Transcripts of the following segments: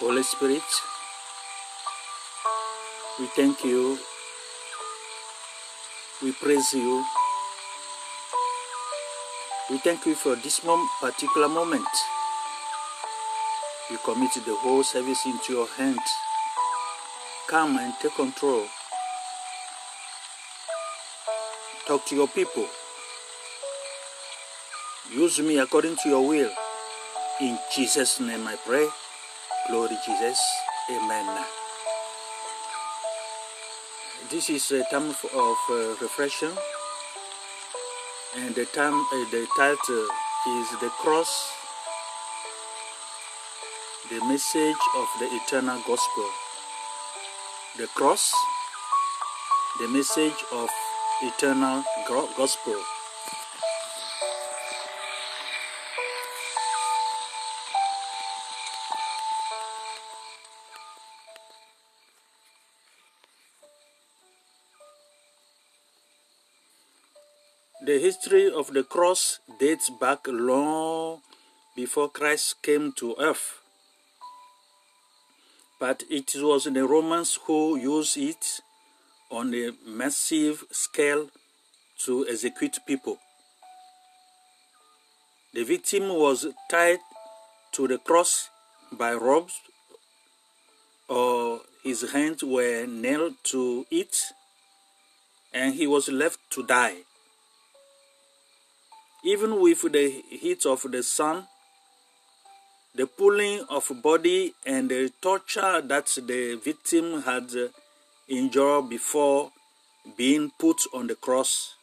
Holy Spirit, we thank you, we praise you, we thank you for this mom- particular moment. We commit the whole service into your hand. Come and take control. Talk to your people. Use me according to your will. In Jesus' name I pray. Glory Jesus. Amen. This is a time of uh, reflection, and the time, uh, the title is the cross, the message of the eternal gospel. The cross, the message of eternal gospel. The history of the cross dates back long before Christ came to earth. But it was the Romans who used it on a massive scale to execute people. The victim was tied to the cross by ropes or his hands were nailed to it and he was left to die. Even with the heat of the sun, the pulling of body and the torture that the victim had endured before being put on the cross,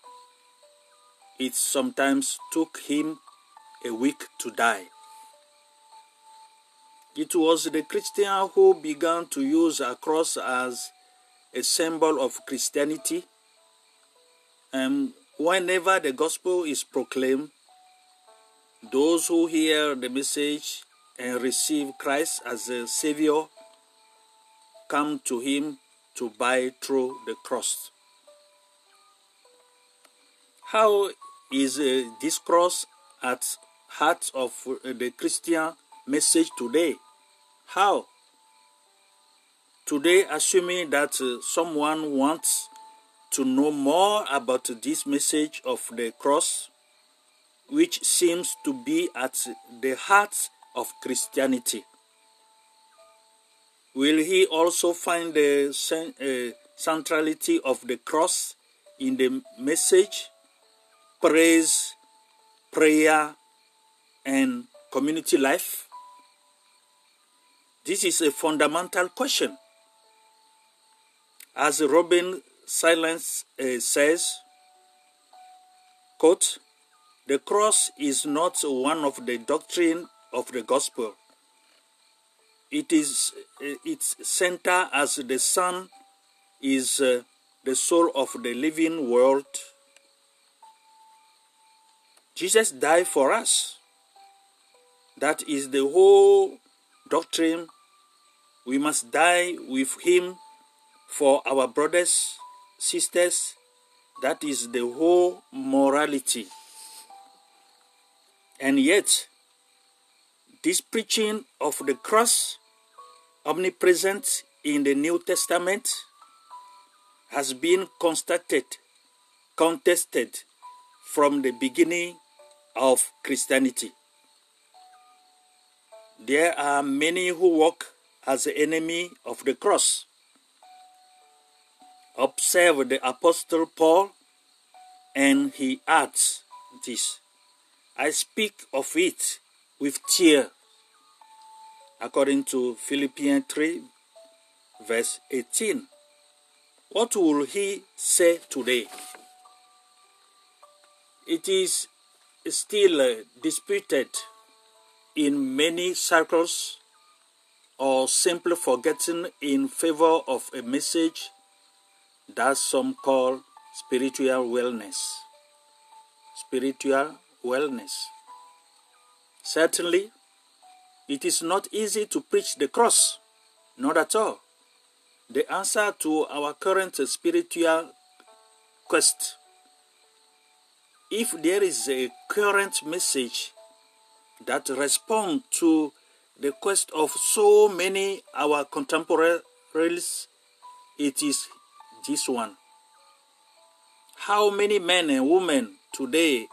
it sometimes took him a week to die. It was the Christian who began to use a cross as a symbol of Christianity. And whenever the gospel is proclaimed, those who hear the message and receive Christ as a Savior come to Him to buy through the cross. How is uh, this cross at heart of uh, the Christian message today? How? Today, assuming that uh, someone wants to know more about this message of the cross, which seems to be at the heart of Christianity. Will he also find the uh, centrality of the cross in the message, praise, prayer, and community life? This is a fundamental question. As Robin Silence uh, says, quote, the cross is not one of the doctrine of the gospel. It is uh, its center as the sun is uh, the soul of the living world. Jesus died for us. That is the whole doctrine. We must die with him for our brothers, sisters. That is the whole morality. And yet, this preaching of the cross, omnipresent in the New Testament, has been constated, contested from the beginning of Christianity. There are many who walk as the enemy of the cross. Observe the Apostle Paul, and he adds this I speak of it with tear, according to Philippians 3, verse 18. What will he say today? It is still uh, disputed in many circles or simply forgotten in favor of a message that some call spiritual wellness. Spiritual wellness. Certainly, it is not easy to preach the cross, not at all. The answer to our current spiritual quest. If there is a current message that responds to the quest of so many our contemporaries, it is this one. How many men and women today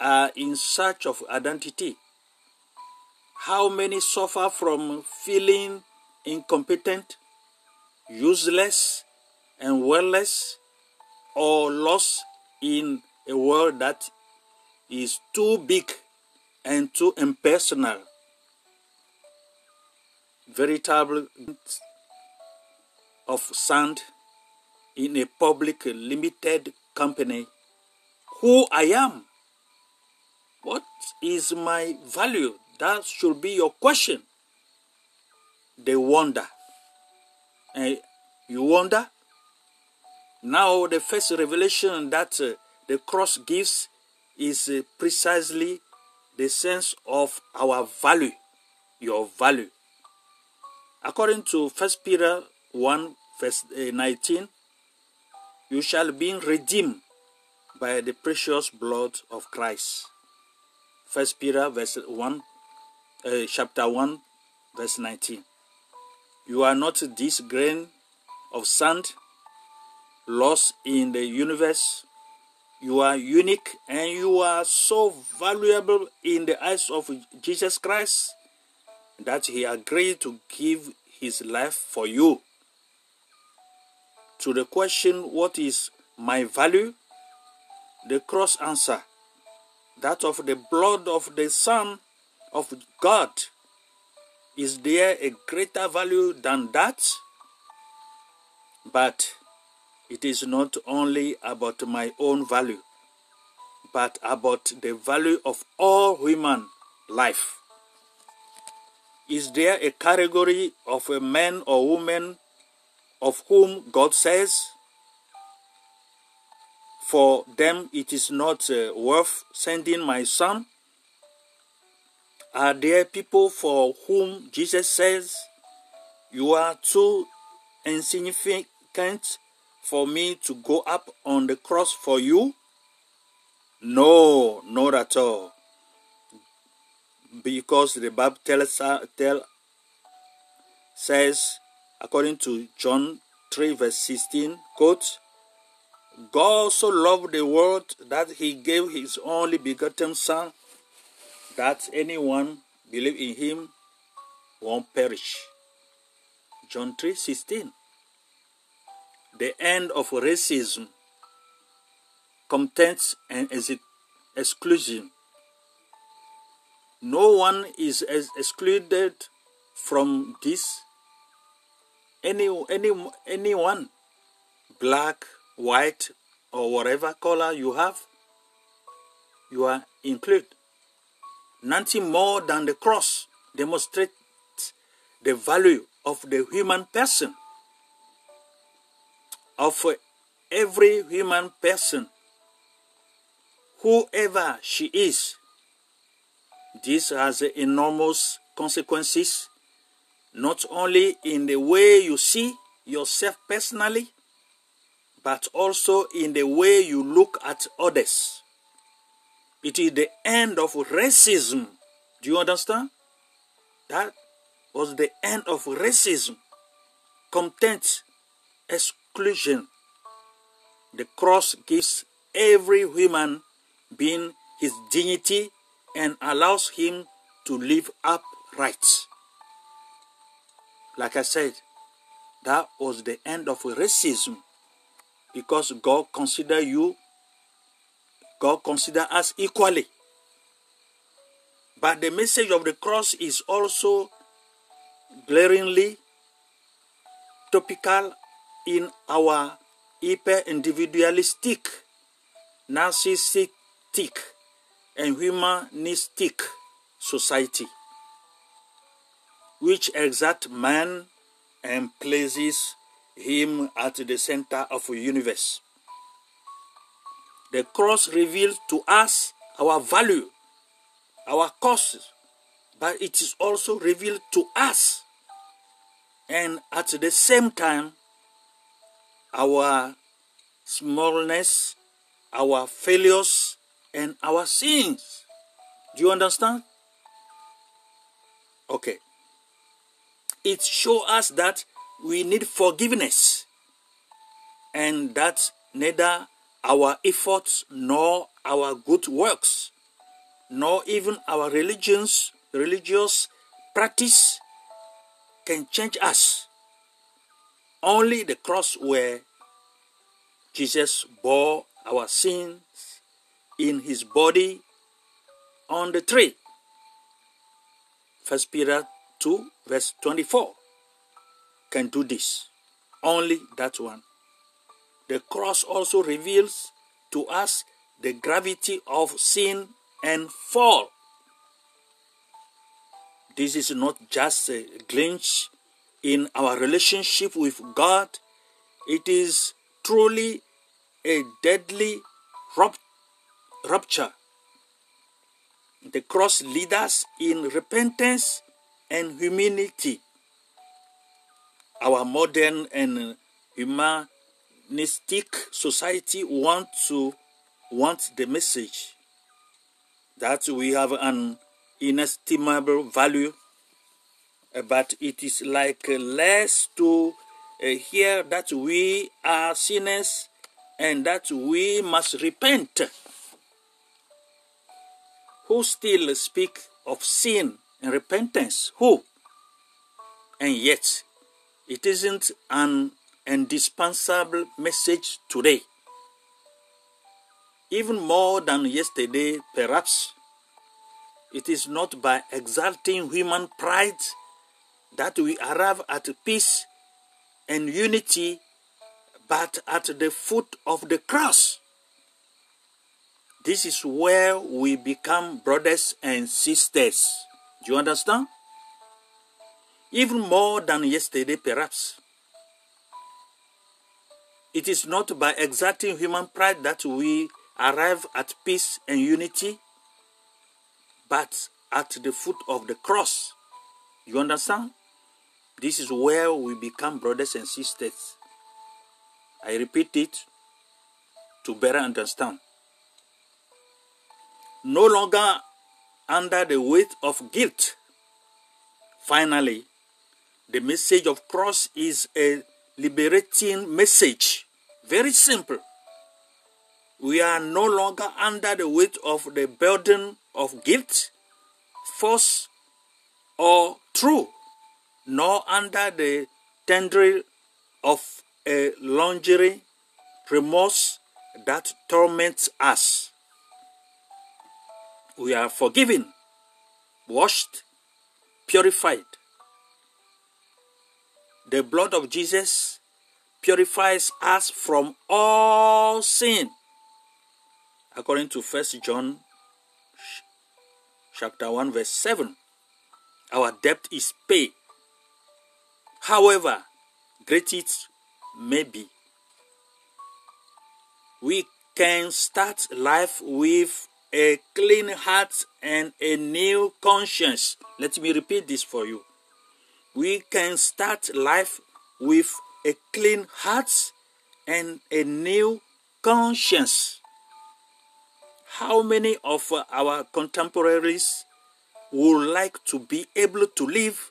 are in search of identity? How many suffer from feeling incompetent, useless, and worthless, or lost in a world that is too big and too impersonal? Veritable of sand in a public limited company who I am. What is my value? That should be your question. They wonder. And you wonder? Now, the first revelation that uh, the cross gives is uh, precisely the sense of our value, your value. According to 1 Peter 1, verse uh, 19, you shall be redeemed by the precious blood of Christ. First Peter verse 1, uh, chapter 1, verse 19. You are not this grain of sand lost in the universe. You are unique and you are so valuable in the eyes of Jesus Christ that he agreed to give his life for you. To the question, what is my value? The cross answer, that of the blood of the Son of God. Is there a greater value than that? But it is not only about my own value, but about the value of all human life. Is there a category of a man or woman of whom God says, For them it is not uh, worth sending my son? Are there people for whom Jesus says, You are too insignificant for me to go up on the cross for you? No, not at all. Because the Bible tells, tell, says, according to John 3, verse 16, quote, God so loved the world that he gave his only begotten Son, that anyone believe in him won't perish. John 3, 16. The end of racism, contempt, and exclusion. No one is excluded from this any any anyone black white or whatever color you have you are included. Nothing more than the cross demonstrates the value of the human person. Of every human person whoever she is this has enormous consequences not only in the way you see yourself personally, but also in the way you look at others. It is the end of racism. Do you understand? That was the end of racism, contempt, exclusion. The cross gives every human being his dignity and allows him to live upright. Like I said, that was the end of racism because God consider you, God consider us equally. But the message of the cross is also glaringly topical in our hyper individualistic, narcissistic, and humanistic society which exact man and places him at the center of the universe. The cross reveals to us our value, our costs, but it is also revealed to us. And at the same time, our smallness, our failures, and our sins. Do you understand? Okay. It shows us that we need forgiveness. And that neither our efforts nor our good works nor even our religions religious practice can change us. Only the cross where jesus bore our sins in his body on the tree. First peter 2 verse 24 can do this only that one the cross also reveals to us the gravity of sin and fall. This is not just a glitch in our relationship with God, it is truly a deadly rupture. The cross leads us in repentance and humility. Our modern and humanistic society want to want the message that we have an inestimable value, but it is like less to uh, hear that we are sinners and that we must repent. Who still speak of sin and repentance? Who? And yet, it isn't an indispensable message today. Even more than yesterday, perhaps, it is not by exalting human pride that we arrive at peace and unity, but at the foot of the cross. This is where we become brothers and sisters. Do you understand? Even more than yesterday, perhaps. It is not by exerting human pride that we arrive at peace and unity, but at the foot of the cross. You understand? This is where we become brothers and sisters. I repeat it to better understand. No longer under the weight of guilt. Finally, the message of cross is a liberating message. Very simple. We are no longer under the weight of the burden of guilt, false, or true, nor under the tendril of a lingering remorse that torments us. We are forgiven, washed, purified, the blood of Jesus purifies us from all sin. According to 1 John chapter 1 verse 7, our debt is paid. However, great it may be, we can start life with a clean heart and a new conscience. Let me repeat this for you we can start life with a clean heart and a new conscience. How many of our contemporaries would like to be able to live,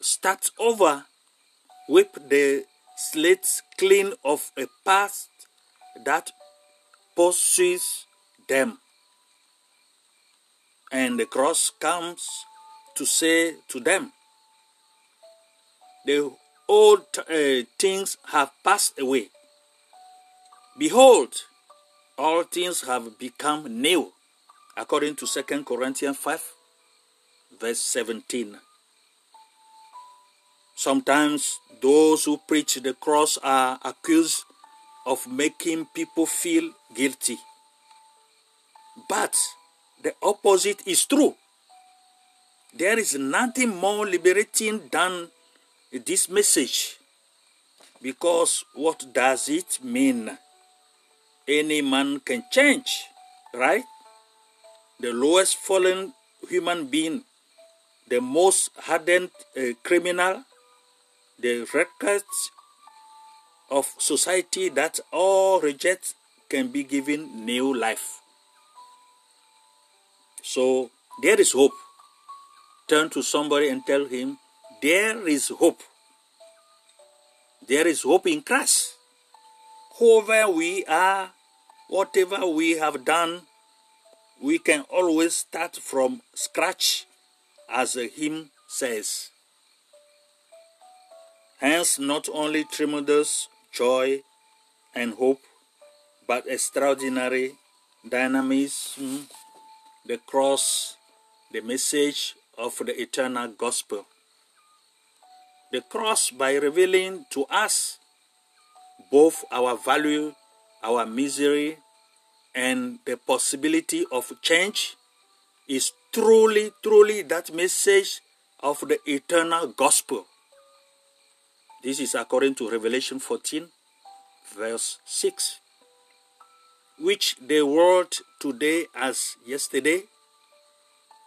start over, with the slate clean of a past that pursues them? And the cross comes to say to them, the old uh, things have passed away. Behold, all things have become new, according to 2 Corinthians 5, verse 17. Sometimes those who preach the cross are accused of making people feel guilty. But the opposite is true. There is nothing more liberating than this message because what does it mean? Any man can change, right? The lowest fallen human being, the most hardened uh, criminal, the records of society that all reject can be given new life. So there is hope. turn to somebody and tell him, There is hope. There is hope in Christ. Whoever we are, whatever we have done, we can always start from scratch, as the hymn says. Hence, not only tremendous joy and hope, but extraordinary dynamism, the cross, the message of the eternal gospel. The cross, by revealing to us both our value, our misery, and the possibility of change, is truly, truly that message of the eternal gospel. This is according to Revelation 14, verse 6, which the world today as yesterday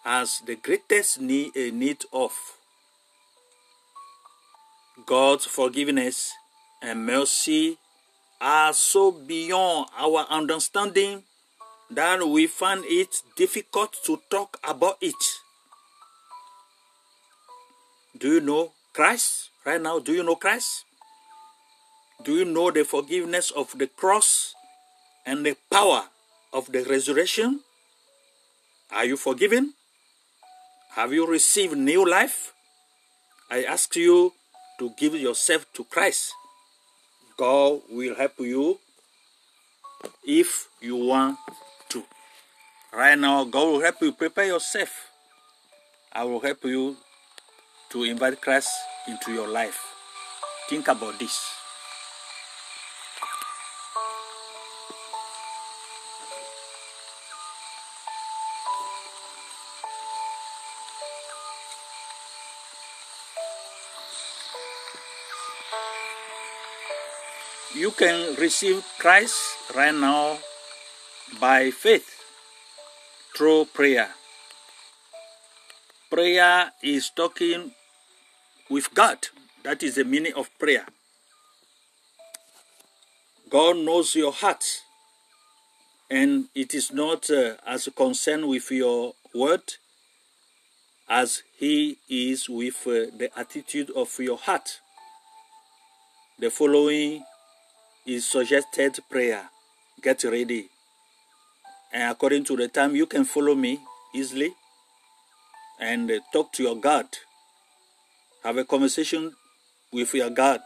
has the greatest need, uh, need of. God's forgiveness and mercy are so beyond our understanding that we find it difficult to talk about it. Do you know Christ right now? Do you know Christ? Do you know the forgiveness of the cross and the power of the resurrection? Are you forgiven? Have you received new life? I ask you to give yourself to Christ. God will help you if you want to. Right now, God will help you prepare yourself. I will help you to invite Christ into your life. Think about this. You can receive Christ right now by faith through prayer. Prayer is talking with God. That is the meaning of prayer. God knows your heart, and it is not uh, as concerned with your word as He is with uh, the attitude of your heart. The following is suggested prayer. Get ready. And according to the time, you can follow me easily and uh, talk to your God. Have a conversation with your God.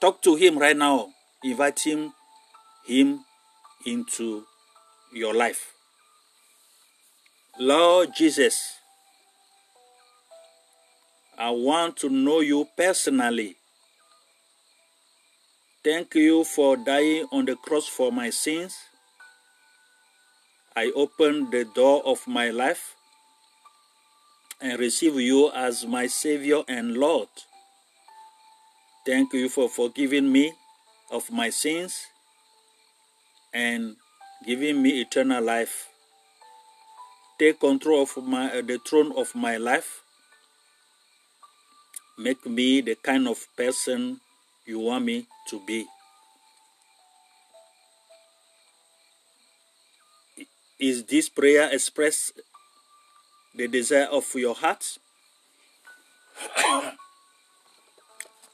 Talk to Him right now. Invite Him, Him into your life. Lord Jesus, I want to know you personally. Thank you for dying on the cross for my sins. I open the door of my life and receive you as my Savior and Lord. Thank you for forgiving me of my sins and giving me eternal life. Take control of my, uh, the throne of my life. Make me the kind of person you want me to be. Is this prayer express the desire of your heart?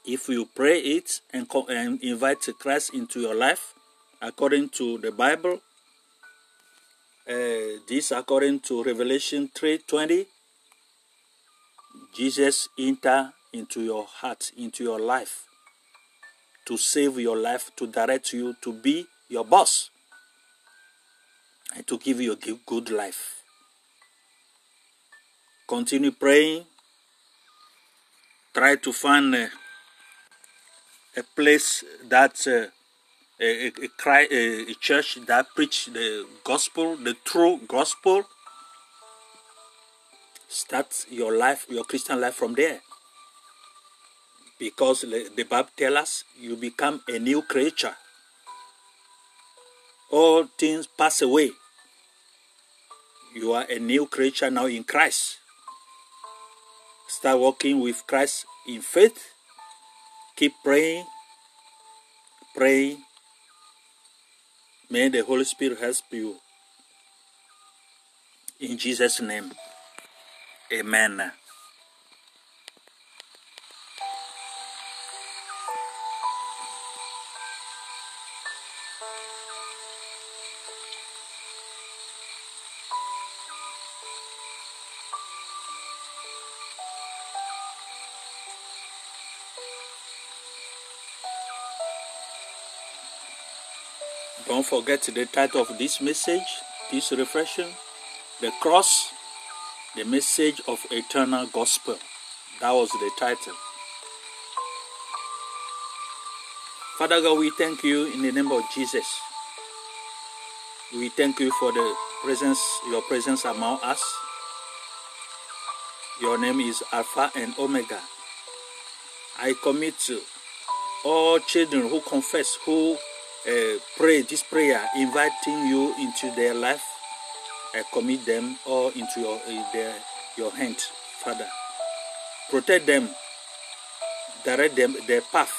if you pray it and, and invite Christ into your life, according to the Bible, uh, this according to Revelation 3:20, Jesus enter into your heart, into your life, to save your life, to direct you, to be your boss, and to give you a good life. Continue praying. Try to find a, a place that uh, a, a, a, a church that preach the gospel, the true gospel. Start your life, your Christian life from there because the Bible tells us you become a new creature. All things pass away. You are a new creature now in Christ. Start walking with Christ in faith. Keep praying. Pray. May the Holy Spirit help you. In Jesus' name. Amen. Forget the title of this message, this reflection The Cross, the Message of Eternal Gospel. That was the title. Father God, we thank you in the name of Jesus. We thank you for the presence, your presence among us. Your name is Alpha and Omega. I commit to all children who confess, who uh, pray this prayer, inviting you into their life. Commit them all into your, uh, their, your hand, Father. Protect them, direct them their path,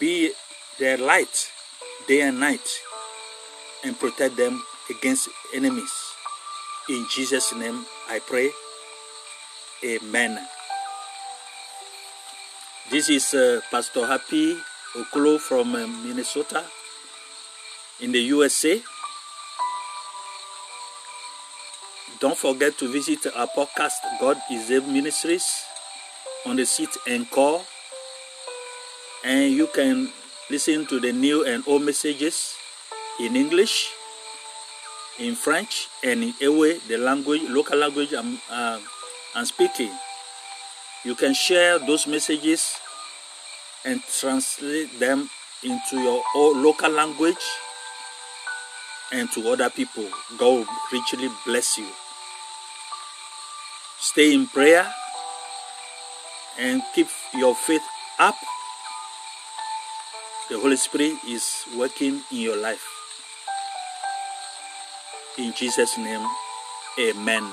be their light day and night, and protect them against enemies. In Jesus' name I pray. Amen. This is uh, Pastor Happy Okolo from uh, Minnesota in the USA. Don't forget to visit our podcast, God is Able Ministries, on the seat and call. And you can listen to the new and old messages in English, in French, and in Ewe, the language, local language I'm, uh, I'm speaking. You can share those messages and translate them into your local language and to other people. God will richly bless you. Stay in prayer and keep your faith up. The Holy Spirit is working in your life. In Jesus' name, amen.